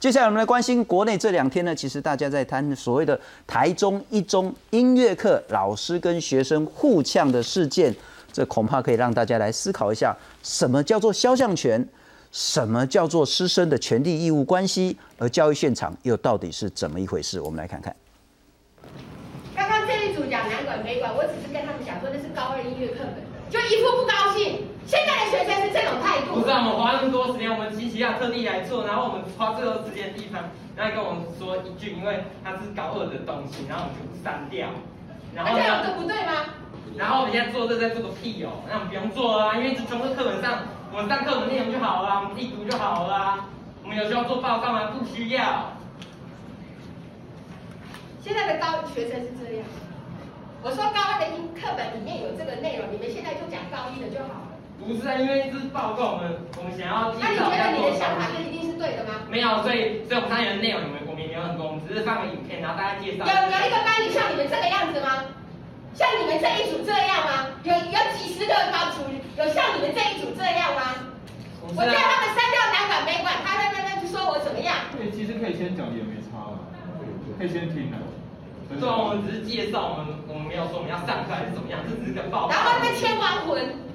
接下来我们来关心国内这两天呢，其实大家在谈所谓的台中一中音乐课老师跟学生互呛的事件，这恐怕可以让大家来思考一下，什么叫做肖像权，什么叫做师生的权利义务关系，而教育现场又到底是怎么一回事？我们来看看。刚刚这一组讲南管北管，我只是跟他们讲说那是高二音乐课本，就一副不高兴。现在的学生是这种态度。不是啊，我们花那么多时间，我们琪琪要特地来做，然后我们花最多时间的地方，然后跟我们说一句，因为它是高二的东西，然后我们全部删掉。然后这样这不对吗？然后我们现在做这在做个屁哦，那我们不用做啊，因为这全部课本上，我们上课本内容就好了，我们自己读就好了。我们有需要做报告吗？不需要。现在的高学生是这样，我说高二的音课本里面有这个内容，你们现在就讲高一的就好了。不是啊，因为这是报告，我们我们想要那你觉得你的想法就一定是对的吗？没有，所以所以我们上面的内容，我们我们也没有很多，我们只是放个影片，然后大家介绍。有有一个班里像你们这个样子吗？像你们这一组这样吗？有有几十个班组有像你们这一组这样吗？我叫他们删掉南管北管，他在那边就说我怎么样？对，其实可以先讲也没差了，可以先听的。对，我们只是介绍，我们我们没有说我们要上课还是怎么样，这只是个报告。然后那边签完魂。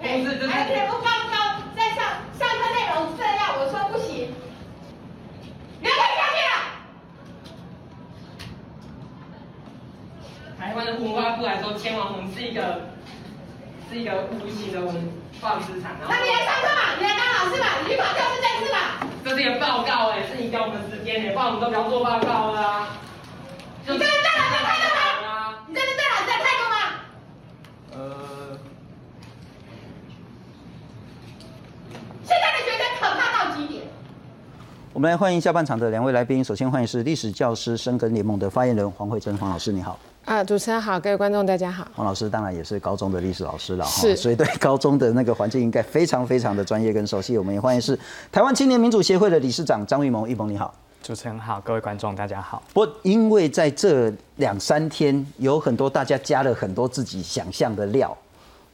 还可以不高高，在上上课内容这样，我说不行，你要下去了。台湾的文化部来说，千王红是一个是一个无形的文化资产。那你来上课嘛，你来当老师嘛，你去考教师证是吧？这是一个报告哎，是你给我们时间哎，不然我们都不要做报告了啊。你这是对老师的态度吗？你这是对老师的态度吗？呃。现在的学生可怕到极点。我们来欢迎下半场的两位来宾。首先欢迎是历史教师生根联盟的发言人黄慧珍黄老师，你好。啊，主持人好，各位观众大家好。黄老师当然也是高中的历史老师了哈，所以对高中的那个环境应该非常非常的专业跟熟悉。我们也欢迎是台湾青年民主协会的理事长张玉萌，玉萌你好。主持人好，各位观众大家好。不，因为在这两三天有很多大家加了很多自己想象的料。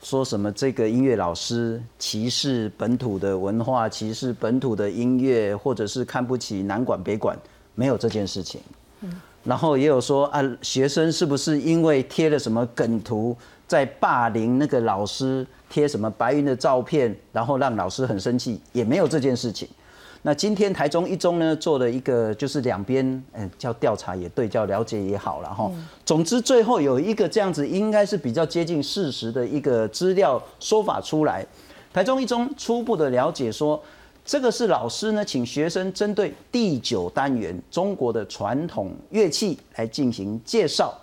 说什么这个音乐老师歧视本土的文化，歧视本土的音乐，或者是看不起南管北管，没有这件事情。嗯，然后也有说啊，学生是不是因为贴了什么梗图，在霸凌那个老师，贴什么白云的照片，然后让老师很生气，也没有这件事情。那今天台中一中呢做了一个，就是两边嗯叫调查也对，叫了解也好了哈。总之最后有一个这样子，应该是比较接近事实的一个资料说法出来。台中一中初步的了解说，这个是老师呢请学生针对第九单元中国的传统乐器来进行介绍。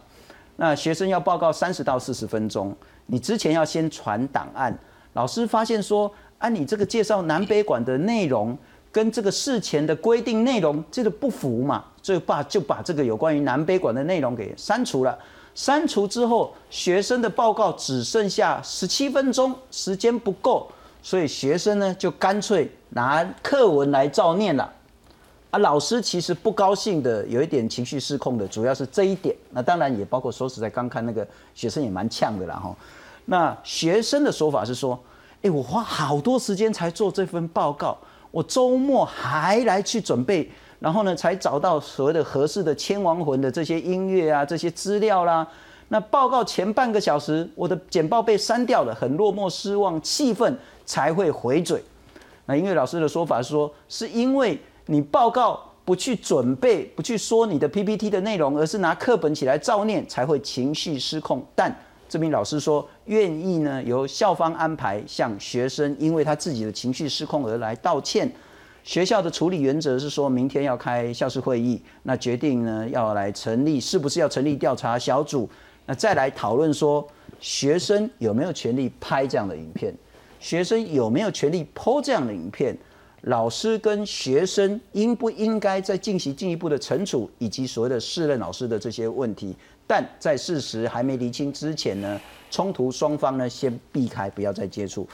那学生要报告三十到四十分钟，你之前要先传档案。老师发现说，按你这个介绍南北管的内容。跟这个事前的规定内容这个不符嘛，所以把就把这个有关于南北馆的内容给删除了。删除之后，学生的报告只剩下十七分钟，时间不够，所以学生呢就干脆拿课文来照念了。啊，老师其实不高兴的，有一点情绪失控的，主要是这一点。那当然也包括说实在，刚看那个学生也蛮呛的啦哈。那学生的说法是说，哎，我花好多时间才做这份报告。我周末还来去准备，然后呢，才找到所谓的合适的《千王魂》的这些音乐啊，这些资料啦。那报告前半个小时，我的简报被删掉了，很落寞、失望、气愤，才会回嘴。那音乐老师的说法说，是因为你报告不去准备，不去说你的 PPT 的内容，而是拿课本起来照念，才会情绪失控。但这名老师说，愿意呢由校方安排向学生，因为他自己的情绪失控而来道歉。学校的处理原则是说，明天要开校事会议，那决定呢要来成立，是不是要成立调查小组？那再来讨论说，学生有没有权利拍这样的影片？学生有没有权利剖这样的影片？老师跟学生应不应该再进行进一步的惩处，以及所谓的试任老师的这些问题？但在事实还没厘清之前呢，冲突双方呢先避开，不要再接触。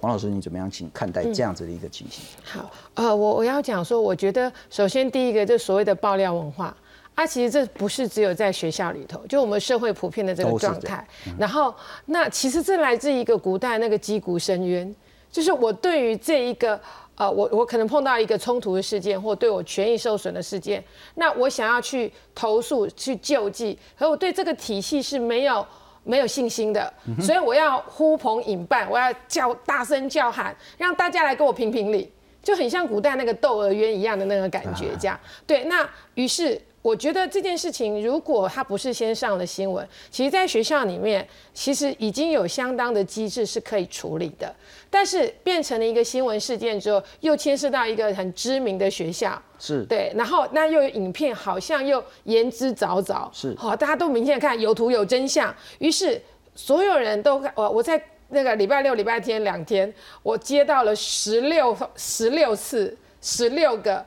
黄老师，你怎么样请看待这样子的一个情形？好，呃，我我要讲说，我觉得首先第一个，就所谓的爆料文化啊，其实这不是只有在学校里头，就我们社会普遍的这个状态。然后，那其实这来自一个古代那个击鼓深渊，就是我对于这一个呃，我我可能碰到一个冲突的事件，或对我权益受损的事件，那我想要去投诉、去救济，可我对这个体系是没有没有信心的，所以我要呼朋引伴，我要叫大声叫喊，让大家来给我评评理，就很像古代那个窦娥冤一样的那个感觉，这样。对，那于是。我觉得这件事情，如果他不是先上了新闻，其实在学校里面，其实已经有相当的机制是可以处理的。但是变成了一个新闻事件之后，又牵涉到一个很知名的学校，是对，然后那又有影片，好像又言之凿凿，是好，大家都明显看有图有真相，于是所有人都我我在那个礼拜六、礼拜天两天，我接到了十六十六次十六个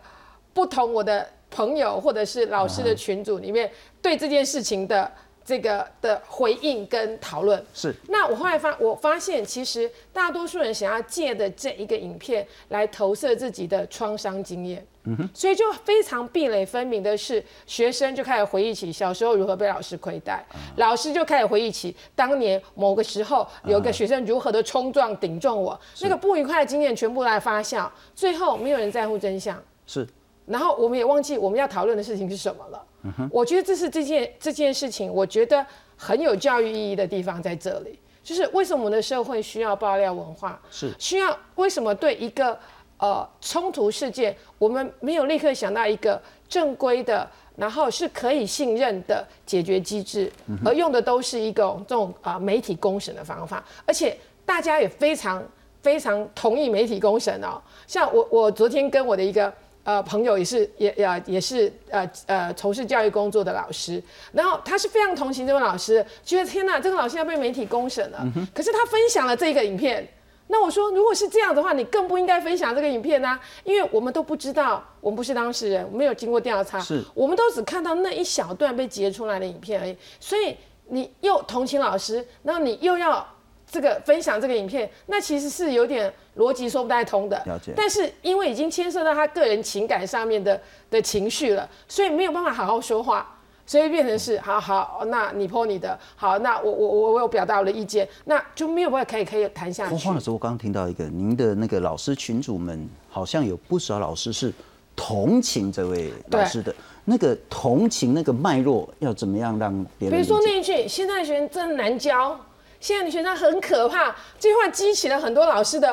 不同我的。朋友或者是老师的群组里面对这件事情的这个的回应跟讨论。是。那我后来发我发现，其实大多数人想要借的这一个影片来投射自己的创伤经验，嗯哼，所以就非常壁垒分明的是，学生就开始回忆起小时候如何被老师亏待，老师就开始回忆起当年某个时候有个学生如何的冲撞顶撞我，那个不愉快的经验全部来发酵，最后没有人在乎真相。是。然后我们也忘记我们要讨论的事情是什么了。我觉得这是这件这件事情，我觉得很有教育意义的地方在这里，就是为什么我们的社会需要爆料文化？是需要为什么对一个呃冲突事件，我们没有立刻想到一个正规的，然后是可以信任的解决机制，而用的都是一个这种啊媒体公审的方法，而且大家也非常非常同意媒体公审哦。像我我昨天跟我的一个。呃，朋友也是，也也也是，呃呃，从事教育工作的老师，然后他是非常同情这位老师，觉得天呐，这个老师要被媒体公审了。可是他分享了这个影片，那我说，如果是这样的话，你更不应该分享这个影片呢，因为我们都不知道，我们不是当事人，没有经过调查，是，我们都只看到那一小段被截出来的影片而已。所以你又同情老师，然后你又要。这个分享这个影片，那其实是有点逻辑说不太通的。了解。但是因为已经牵涉到他个人情感上面的的情绪了，所以没有办法好好说话，所以变成是好好，那你泼你的，好，那我我我我有表达我的意见，那就没有办法可以可以谈下去。黄老师，我刚刚听到一个，您的那个老师群主们好像有不少老师是同情这位老师的，那个同情那个脉络要怎么样让别人？比如说那一句，现在学生真难教。现在的学生很可怕，这句话激起了很多老师的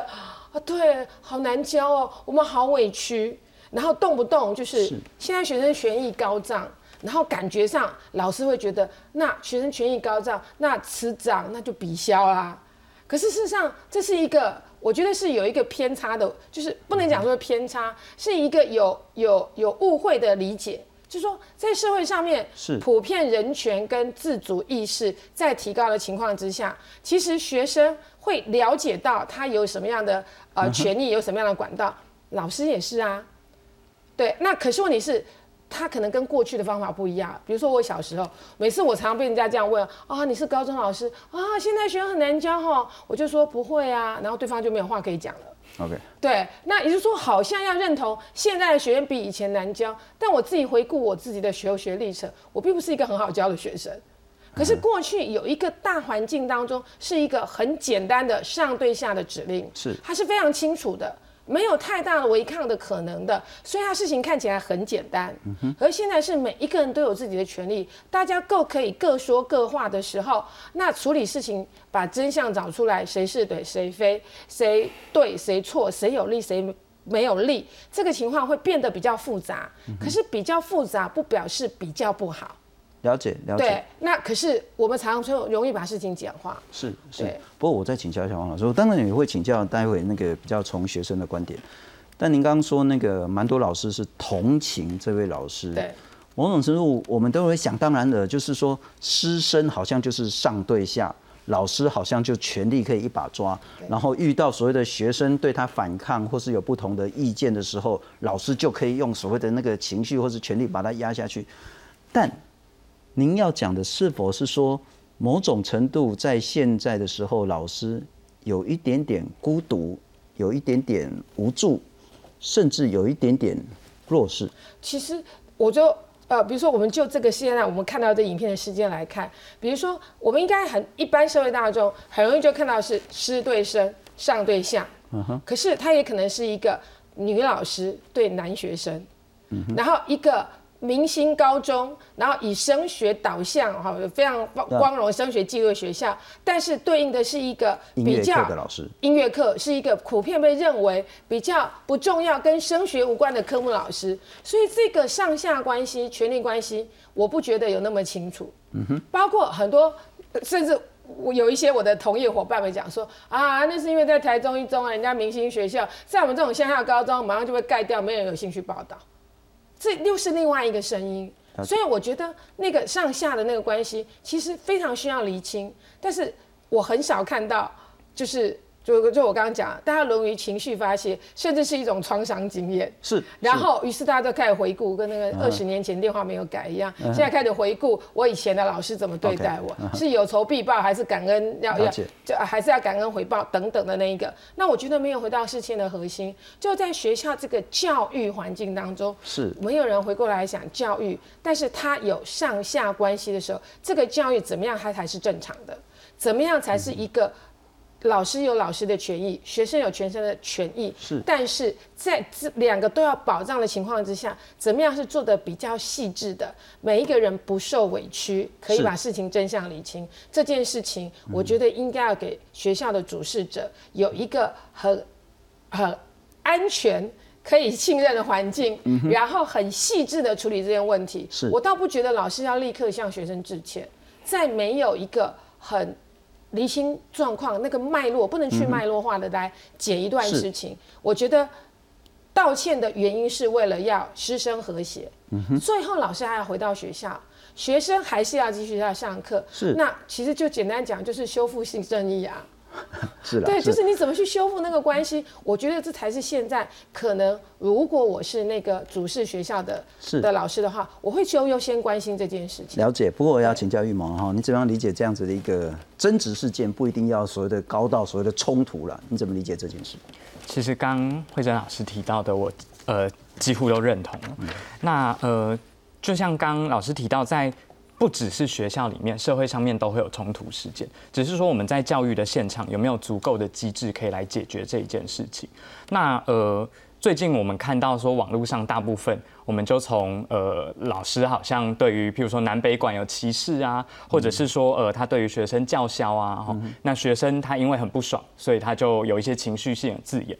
啊，对，好难教哦，我们好委屈，然后动不动就是现在学生权益高涨，然后感觉上老师会觉得那学生权益高涨，那迟涨那就抵消啦。可是事实上这是一个，我觉得是有一个偏差的，就是不能讲说偏差，是一个有有有误会的理解。就说在社会上面，是普遍人权跟自主意识在提高的情况之下，其实学生会了解到他有什么样的呃权利，有什么样的管道，老师也是啊。对，那可是问题是，他可能跟过去的方法不一样。比如说我小时候，每次我常常被人家这样问啊，你是高中老师啊，现在学生很难教哈，我就说不会啊，然后对方就没有话可以讲了。OK，对，那也就是说，好像要认同现在的学生比以前难教，但我自己回顾我自己的学学历程，我并不是一个很好教的学生。可是过去有一个大环境当中，是一个很简单的上对下的指令，是它是非常清楚的。没有太大的违抗的可能的，所以他事情看起来很简单。而现在是每一个人都有自己的权利，大家够可以各说各话的时候，那处理事情把真相找出来，谁是对谁非，谁对谁错，谁有利谁没有利，这个情况会变得比较复杂。可是比较复杂不表示比较不好。了解了解，对，那可是我们常常就容易把事情简化。是是，不过我再请教一下王老师，我当然也会请教待会那个比较从学生的观点。但您刚刚说那个蛮多老师是同情这位老师，对，某种程度我们都会想当然的，就是说师生好像就是上对下，老师好像就权力可以一把抓，然后遇到所谓的学生对他反抗或是有不同的意见的时候，老师就可以用所谓的那个情绪或是权力把他压下去，但。您要讲的是否是说，某种程度在现在的时候，老师有一点点孤独，有一点点无助，甚至有一点点弱势？其实，我就呃，比如说，我们就这个现在我们看到的影片的时间来看，比如说，我们应该很一般社会大众很容易就看到是师对生，上对下。嗯哼。可是，他也可能是一个女老师对男学生，然后一个明星高中，然后以升学导向哈，有非常光光荣升学记录的学校，但是对应的是一个音乐比较课的老师，音乐课是一个普遍被认为比较不重要、跟升学无关的科目老师，所以这个上下关系、权力关系，我不觉得有那么清楚。嗯哼，包括很多，甚至我有一些我的同业伙伴们讲说啊，那是因为在台中一中啊，人家明星学校，在我们这种乡下高中，马上就被盖掉，没人有兴趣报道，这又是另外一个声音。所以我觉得那个上下的那个关系，其实非常需要厘清，但是我很少看到，就是就就我刚刚讲，大家沦于情绪发泄，甚至是一种创伤经验。是，然后，于是大家都开始回顾，跟那个二十年前电话没有改一样。现在开始回顾我以前的老师怎么对待我，是有仇必报还是感恩要要就还是要感恩回报等等的那一个。那我觉得没有回到事情的核心，就在学校这个教育环境当中，是没有人回过来想教育，但是他有上下关系的时候，这个教育怎么样，它才是正常的？怎么样才是一个老师有老师的权益，学生有学生的权益？是但是在这两个都要保障的情况之下，怎么样是做的比较细致的？每一个人不受委屈，可以把事情真相理清。这件事情，我觉得应该要给学校的主事者有一个很很安全。可以信任的环境，然后很细致的处理这件问题。是我倒不觉得老师要立刻向学生致歉，在没有一个很厘清状况那个脉络，不能去脉络化的来解一段事情。我觉得道歉的原因是为了要师生和谐，嗯最后老师还要回到学校，学生还是要继续要上课。是那其实就简单讲，就是修复性正义啊。是的，对，就是你怎么去修复那个关系，我觉得这才是现在可能，如果我是那个主事学校的是的老师的话，我会就优先关心这件事情。了解，不过我要请教玉萌哈，你怎么样理解这样子的一个争执事件？不一定要所谓的高到所谓的冲突了，你怎么理解这件事？其实刚慧珍老师提到的，我呃几乎都认同了。那呃，就像刚老师提到，在不只是学校里面，社会上面都会有冲突事件，只是说我们在教育的现场有没有足够的机制可以来解决这一件事情。那呃。最近我们看到说，网络上大部分我们就从呃老师好像对于譬如说南北管有歧视啊，或者是说呃他对于学生叫嚣啊，吼那学生他因为很不爽，所以他就有一些情绪性的字眼。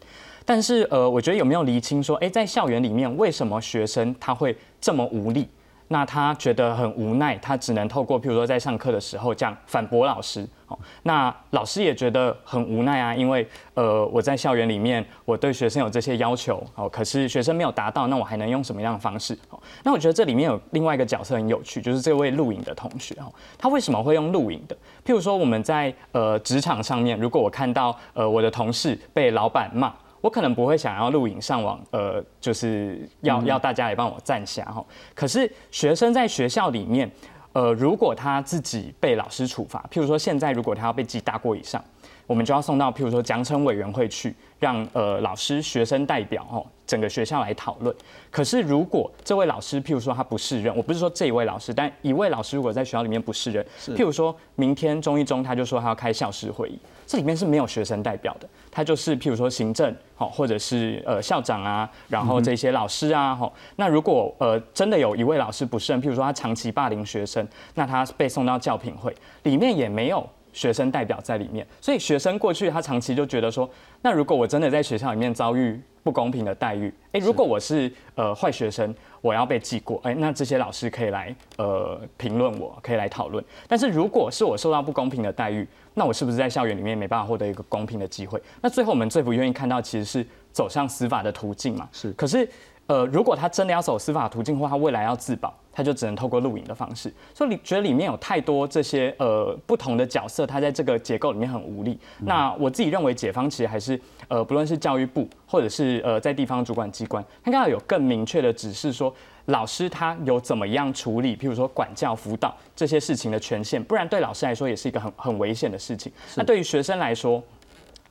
但是呃，我觉得有没有厘清说，哎，在校园里面为什么学生他会这么无力？那他觉得很无奈，他只能透过譬如说在上课的时候这样反驳老师。哦，那老师也觉得很无奈啊，因为呃我在校园里面我对学生有这些要求，哦，可是学生没有达到，那我还能用什么样的方式？哦，那我觉得这里面有另外一个角色很有趣，就是这位录影的同学哦，他为什么会用录影的？譬如说我们在呃职场上面，如果我看到呃我的同事被老板骂。我可能不会想要录影上网，呃，就是要要大家来帮我站下哈。可是学生在学校里面，呃，如果他自己被老师处罚，譬如说现在如果他要被记大过以上，我们就要送到譬如说奖惩委员会去，让呃老师、学生代表哦整个学校来讨论。可是如果这位老师譬如说他不适任，我不是说这一位老师，但一位老师如果在学校里面不适任，譬如说明天中一中他就说他要开校事会议，这里面是没有学生代表的，他就是譬如说行政好，或者是呃校长啊，然后这些老师啊，哈，那如果呃真的有一位老师不慎，譬如说他长期霸凌学生，那他被送到教评会，里面也没有学生代表在里面，所以学生过去他长期就觉得说，那如果我真的在学校里面遭遇不公平的待遇，诶，如果我是呃坏学生，我要被记过，诶，那这些老师可以来呃评论我，可以来讨论。但是如果是我受到不公平的待遇，那我是不是在校园里面没办法获得一个公平的机会？那最后我们最不愿意看到其实是走向司法的途径嘛？是可是呃，如果他真的要走司法途径，或他未来要自保，他就只能透过录影的方式。所以你觉得里面有太多这些呃不同的角色，他在这个结构里面很无力。那我自己认为，解方其实还是呃，不论是教育部或者是呃在地方主管机关，他应该要有更明确的指示说。老师他有怎么样处理，譬如说管教、辅导这些事情的权限，不然对老师来说也是一个很很危险的事情。那对于学生来说，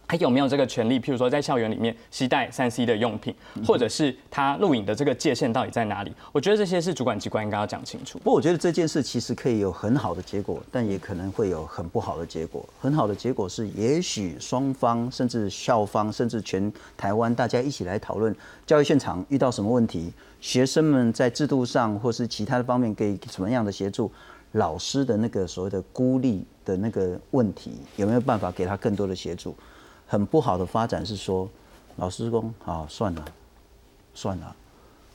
还有没有这个权利？譬如说，在校园里面携带三 C 的用品，或者是他录影的这个界限到底在哪里？我觉得这些是主管机关应该要讲清楚。不过我觉得这件事其实可以有很好的结果，但也可能会有很不好的结果。很好的结果是，也许双方甚至校方甚至全台湾大家一起来讨论教育现场遇到什么问题，学生们在制度上或是其他的方面给什么样的协助，老师的那个所谓的孤立的那个问题有没有办法给他更多的协助？很不好的发展是说，老师工啊算了，算了，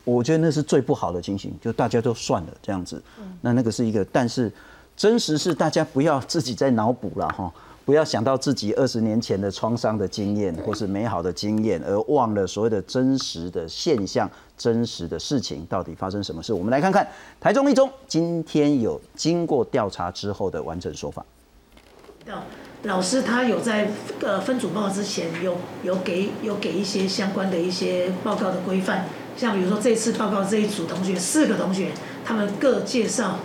我觉得那是最不好的情形，就大家都算了这样子。那那个是一个，但是真实是大家不要自己在脑补了哈，不要想到自己二十年前的创伤的经验或是美好的经验，而忘了所谓的真实的现象、真实的事情到底发生什么事。我们来看看台中一中今天有经过调查之后的完整说法。老师他有在呃分组报告之前有有给有给一些相关的一些报告的规范，像比如说这次报告这一组同学四个同学，他们各介绍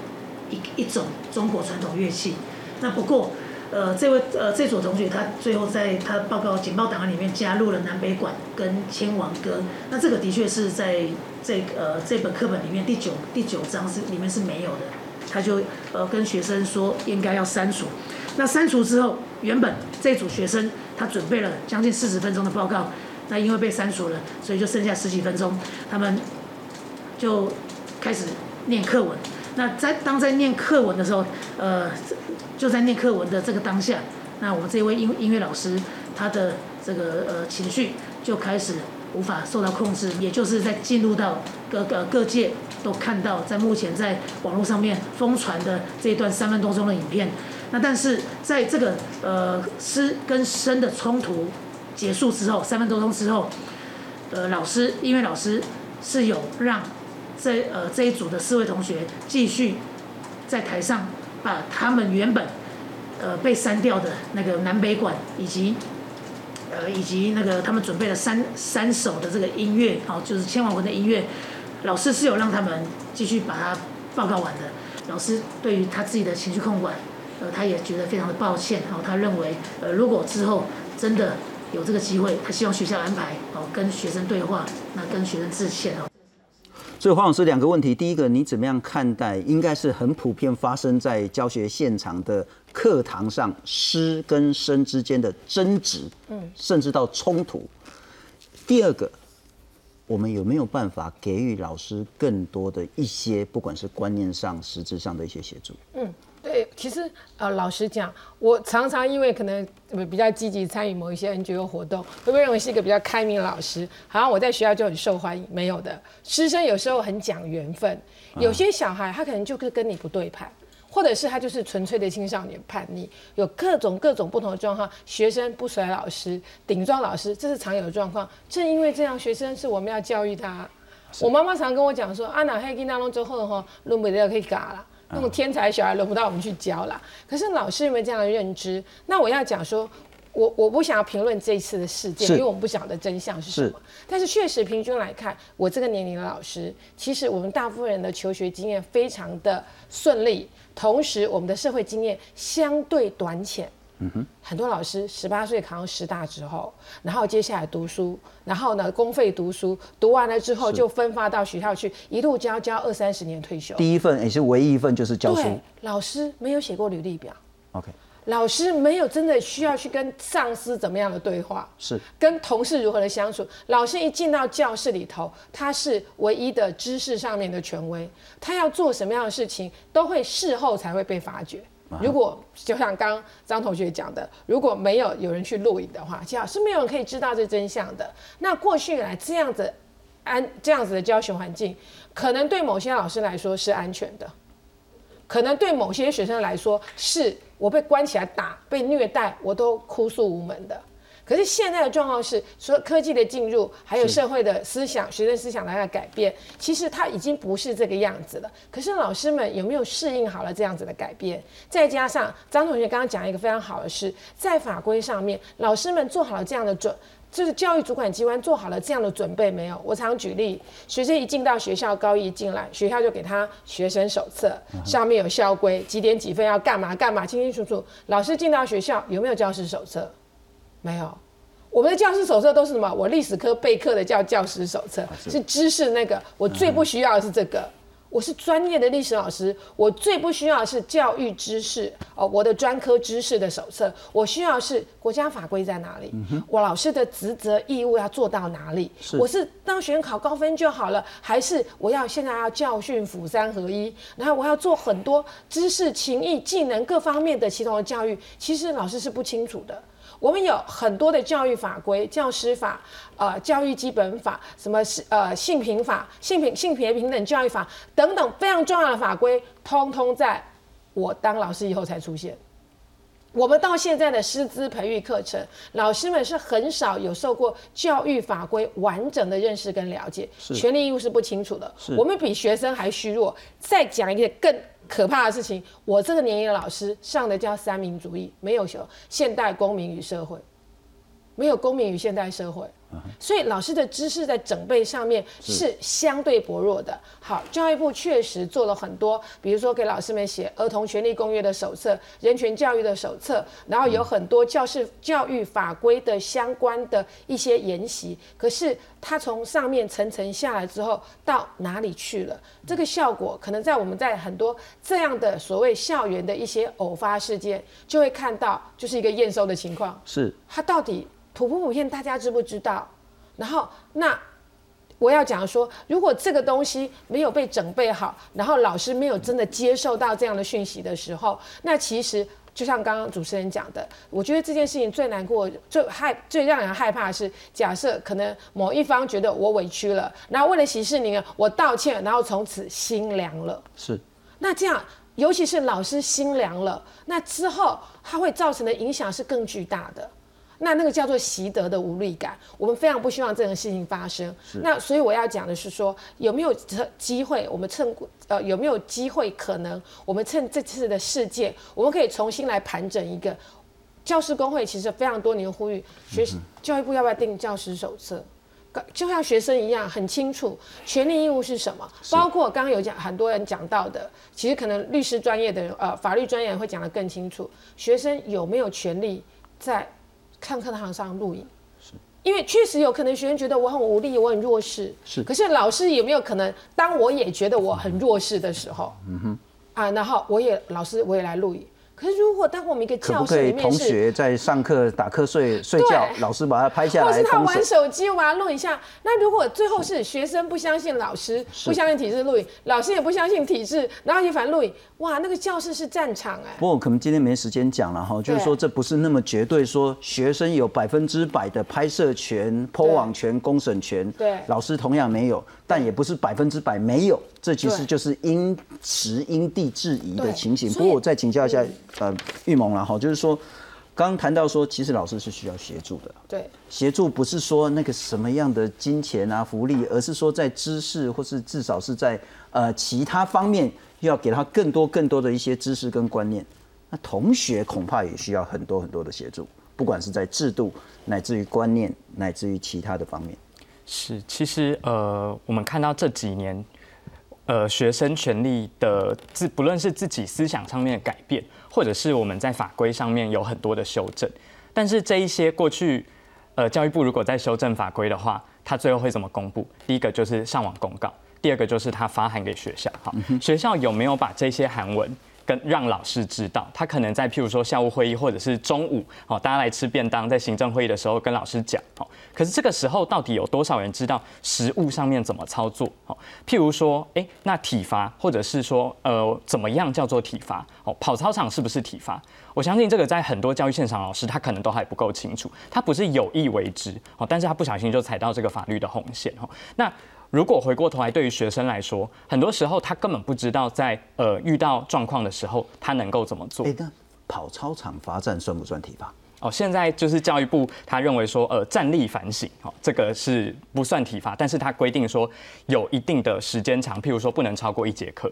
一一种中国传统乐器。那不过呃这位呃这组同学他最后在他报告简报档案里面加入了南北管跟千王歌，那这个的确是在这呃这本课本里面第九第九章是里面是没有的，他就呃跟学生说应该要删除。那删除之后，原本这组学生他准备了将近四十分钟的报告，那因为被删除了，所以就剩下十几分钟，他们就开始念课文。那在当在念课文的时候，呃，就在念课文的这个当下，那我们这位音音乐老师他的这个呃情绪就开始无法受到控制，也就是在进入到各个各界都看到，在目前在网络上面疯传的这一段三分多钟的影片。那但是在这个呃师跟生的冲突结束之后，三分多钟之后，呃老师音乐老师是有让这呃这一组的四位同学继续在台上把他们原本呃被删掉的那个南北馆以及呃以及那个他们准备了三三首的这个音乐，哦就是千万文的音乐，老师是有让他们继续把它报告完的。老师对于他自己的情绪控管。呃，他也觉得非常的抱歉，然后他认为，呃，如果之后真的有这个机会，他希望学校安排哦跟学生对话，那跟学生致歉哦。所以黄老师两个问题，第一个你怎么样看待？应该是很普遍发生在教学现场的课堂上，师跟生之间的争执，嗯，甚至到冲突。第二个，我们有没有办法给予老师更多的一些，不管是观念上、实质上的一些协助？嗯。对，其实呃，老实讲，我常常因为可能比较积极参与某一些 NGO 活动，会不会认为是一个比较开明的老师？好像我在学校就很受欢迎？没有的，师生有时候很讲缘分，有些小孩他可能就是跟你不对盘，或者是他就是纯粹的青少年叛逆，有各种各种不同的状况。学生不甩老师，顶撞老师，这是常有的状况。正因为这样，学生是我们要教育他。我妈妈常跟我讲说：“啊，那黑金当中之后哈，论不得可以嘎了。”那种天才小孩轮不到我们去教啦。可是老师有没有这样的认知？那我要讲说，我我不想要评论这一次的事件，因为我们不晓得真相是什么。但是确实平均来看，我这个年龄的老师，其实我们大部分人的求学经验非常的顺利，同时我们的社会经验相对短浅。很多老师十八岁考上师大之后，然后接下来读书，然后呢公费读书，读完了之后就分发到学校去，一路教教二三十年退休。第一份也是唯一一份就是教书。老师没有写过履历表。OK。老师没有真的需要去跟上司怎么样的对话，是跟同事如何的相处。老师一进到教室里头，他是唯一的知识上面的权威，他要做什么样的事情，都会事后才会被发觉。如果就像刚张同学讲的，如果没有有人去录影的话，其实是没有人可以知道这真相的。那过去来这样子安这样子的教学环境，可能对某些老师来说是安全的，可能对某些学生来说是我被关起来打、被虐待，我都哭诉无门的。可是现在的状况是，说科技的进入，还有社会的思想、学生思想来的改变，其实它已经不是这个样子了。可是老师们有没有适应好了这样子的改变？再加上张同学刚刚讲一个非常好的事，在法规上面，老师们做好了这样的准，就是教育主管机关做好了这样的准备没有？我常举例，学生一进到学校，高一进来，学校就给他学生手册，上面有校规，几点几分要干嘛干嘛，清清楚楚。老师进到学校有没有教师手册？没有，我们的教师手册都是什么？我历史科备课的叫教师手册，是知识那个。我最不需要的是这个。我是专业的历史老师，我最不需要的是教育知识哦，我的专科知识的手册，我需要是国家法规在哪里，我老师的职责义务要做到哪里？我是让学生考高分就好了，还是我要现在要教训辅三合一，然后我要做很多知识、情谊、技能各方面的系统的教育？其实老师是不清楚的。我们有很多的教育法规，教师法、呃教育基本法、什么是呃性平法、性平性别平等教育法等等非常重要的法规，通通在我当老师以后才出现。我们到现在的师资培育课程，老师们是很少有受过教育法规完整的认识跟了解，权利义务是不清楚的。我们比学生还虚弱。再讲一个更。可怕的事情，我这个年龄的老师上的叫三民主义，没有学现代公民与社会，没有公民与现代社会。所以老师的知识在整备上面是相对薄弱的。好，教育部确实做了很多，比如说给老师们写儿童权利公约的手册、人权教育的手册，然后有很多教师教育法规的相关的一些研习。可是它从上面层层下来之后，到哪里去了？这个效果可能在我们在很多这样的所谓校园的一些偶发事件，就会看到就是一个验收的情况。是它到底？普不普遍，大家知不知道？然后，那我要讲说，如果这个东西没有被准备好，然后老师没有真的接受到这样的讯息的时候，那其实就像刚刚主持人讲的，我觉得这件事情最难过、最害、最让人害怕的是，假设可能某一方觉得我委屈了，然后为了息事宁人，我道歉，然后从此心凉了。是。那这样，尤其是老师心凉了，那之后他会造成的影响是更巨大的。那那个叫做习得的无力感，我们非常不希望这种事情发生。那所以我要讲的是说，有没有机会？我们趁呃有没有机会？可能我们趁这次的事件，我们可以重新来盘整一个教师工会。其实非常多年呼吁，学教育部要不要定教师手册？就像学生一样，很清楚权利义务是什么。包括刚刚有讲很多人讲到的，其实可能律师专业的人，呃，法律专业人会讲得更清楚。学生有没有权利在？看课堂上录影，是，因为确实有可能学生觉得我很无力，我很弱势，是。可是老师有没有可能，当我也觉得我很弱势的时候，嗯哼，啊，然后我也老师我也来录影。可是，如果当我们一个教室里面是同学在上课打瞌睡睡觉，老师把他拍下来，或是他玩手机，我把他录一下。那如果最后是学生不相信老师，不相信体制录影，老师也不相信体制，然后也反录影，哇，那个教室是战场哎。不过可能今天没时间讲了哈，就是说这不是那么绝对，说学生有百分之百的拍摄权、破网权、公审权，对，老师同样没有。但也不是百分之百没有，这其实就是因时因地制宜的情形。不过我再请教一下，呃，玉蒙了哈，就是说，刚刚谈到说，其实老师是需要协助的。对，协助不是说那个什么样的金钱啊、福利，而是说在知识或是至少是在呃其他方面，要给他更多更多的一些知识跟观念。那同学恐怕也需要很多很多的协助，不管是在制度，乃至于观念，乃至于其他的方面。是，其实呃，我们看到这几年，呃，学生权利的自不论是自己思想上面的改变，或者是我们在法规上面有很多的修正，但是这一些过去，呃，教育部如果在修正法规的话，它最后会怎么公布？第一个就是上网公告，第二个就是他发函给学校，好，学校有没有把这些函文？跟让老师知道，他可能在譬如说校务会议或者是中午，哦，大家来吃便当，在行政会议的时候跟老师讲，哦，可是这个时候到底有多少人知道实物上面怎么操作？哦，譬如说，哎，那体罚或者是说，呃，怎么样叫做体罚？哦，跑操场是不是体罚？我相信这个在很多教育现场老师他可能都还不够清楚，他不是有意为之，哦，但是他不小心就踩到这个法律的红线，哦，那。如果回过头来，对于学生来说，很多时候他根本不知道在呃遇到状况的时候，他能够怎么做。哎，那跑操场罚站算不算体罚？哦，现在就是教育部他认为说，呃，站立反省，哦，这个是不算体罚，但是他规定说有一定的时间长，譬如说不能超过一节课，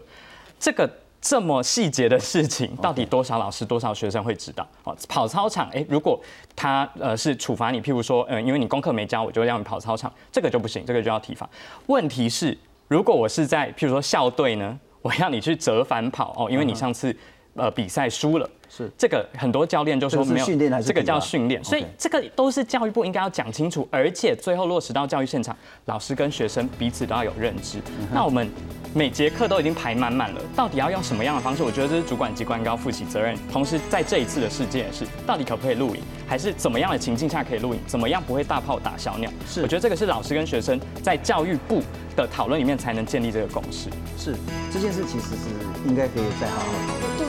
这个。这么细节的事情，到底多少老师、多少学生会知道？哦，跑操场，哎，如果他呃是处罚你，譬如说，嗯，因为你功课没交，我就让你跑操场，这个就不行，这个就要体罚。问题是，如果我是在譬如说校队呢，我要你去折返跑哦，因为你上次呃比赛输了。是这个很多教练就说没有训练还是这个叫训练，所以这个都是教育部应该要讲清楚，而且最后落实到教育现场，老师跟学生彼此都要有认知。嗯那我们每节课都已经排满满了，到底要用什么样的方式？我觉得这是主管机关要负起责任。同时在这一次的事件也是，到底可不可以录影，还是怎么样的情境下可以录影，怎么样不会大炮打小鸟？是我觉得这个是老师跟学生在教育部的讨论里面才能建立这个共识。是这件事其实是应该可以再好好讨论。对，